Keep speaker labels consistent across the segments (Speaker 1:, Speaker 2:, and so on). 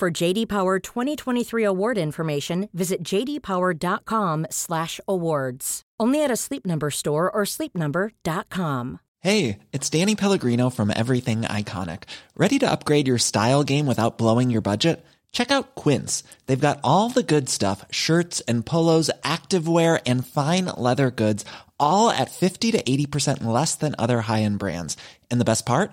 Speaker 1: For JD Power 2023 award information, visit jdpower.com/awards. Only at a Sleep Number store or sleepnumber.com.
Speaker 2: Hey, it's Danny Pellegrino from Everything Iconic. Ready to upgrade your style game without blowing your budget? Check out Quince. They've got all the good stuff, shirts and polos, activewear and fine leather goods, all at 50 to 80% less than other high-end brands. And the best part?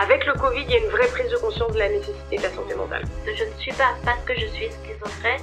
Speaker 3: Avec le Covid, il y a une vraie prise de conscience de la nécessité de la santé mentale.
Speaker 4: Je ne suis pas, parce que je suis schizophrène,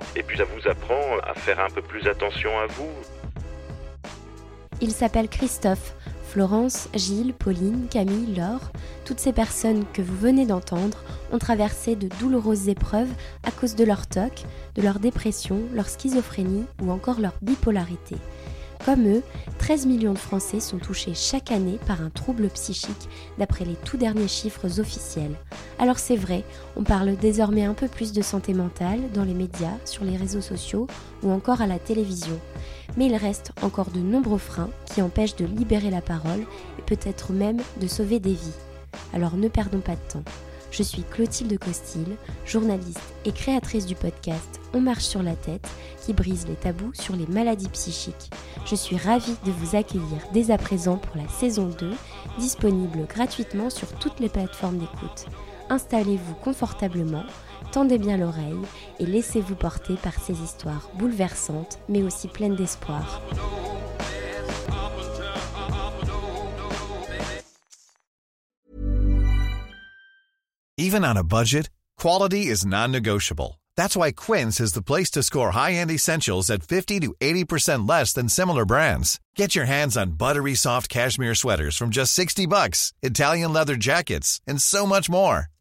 Speaker 5: Et puis ça vous apprend à faire un peu plus attention à vous.
Speaker 6: Il s'appelle Christophe. Florence, Gilles, Pauline, Camille, Laure, toutes ces personnes que vous venez d'entendre ont traversé de douloureuses épreuves à cause de leur TOC, de leur dépression, leur schizophrénie ou encore leur bipolarité. Comme eux, 13 millions de Français sont touchés chaque année par un trouble psychique d'après les tout derniers chiffres officiels. Alors c'est vrai, on parle désormais un peu plus de santé mentale dans les médias, sur les réseaux sociaux ou encore à la télévision. Mais il reste encore de nombreux freins qui empêchent de libérer la parole et peut-être même de sauver des vies. Alors ne perdons pas de temps. Je suis Clotilde Costil, journaliste et créatrice du podcast On marche sur la tête qui brise les tabous sur les maladies psychiques. Je suis ravie de vous accueillir dès à présent pour la saison 2, disponible gratuitement sur toutes les plateformes d'écoute. Installez-vous confortablement, tendez bien l'oreille et laissez-vous porter par ces histoires bouleversantes mais aussi pleines d'espoir.
Speaker 7: Even on a budget, quality is non-negotiable. That's why Quince is the place to score high-end essentials at 50 to 80% less than similar brands. Get your hands on buttery soft cashmere sweaters from just 60 bucks, Italian leather jackets, and so much more.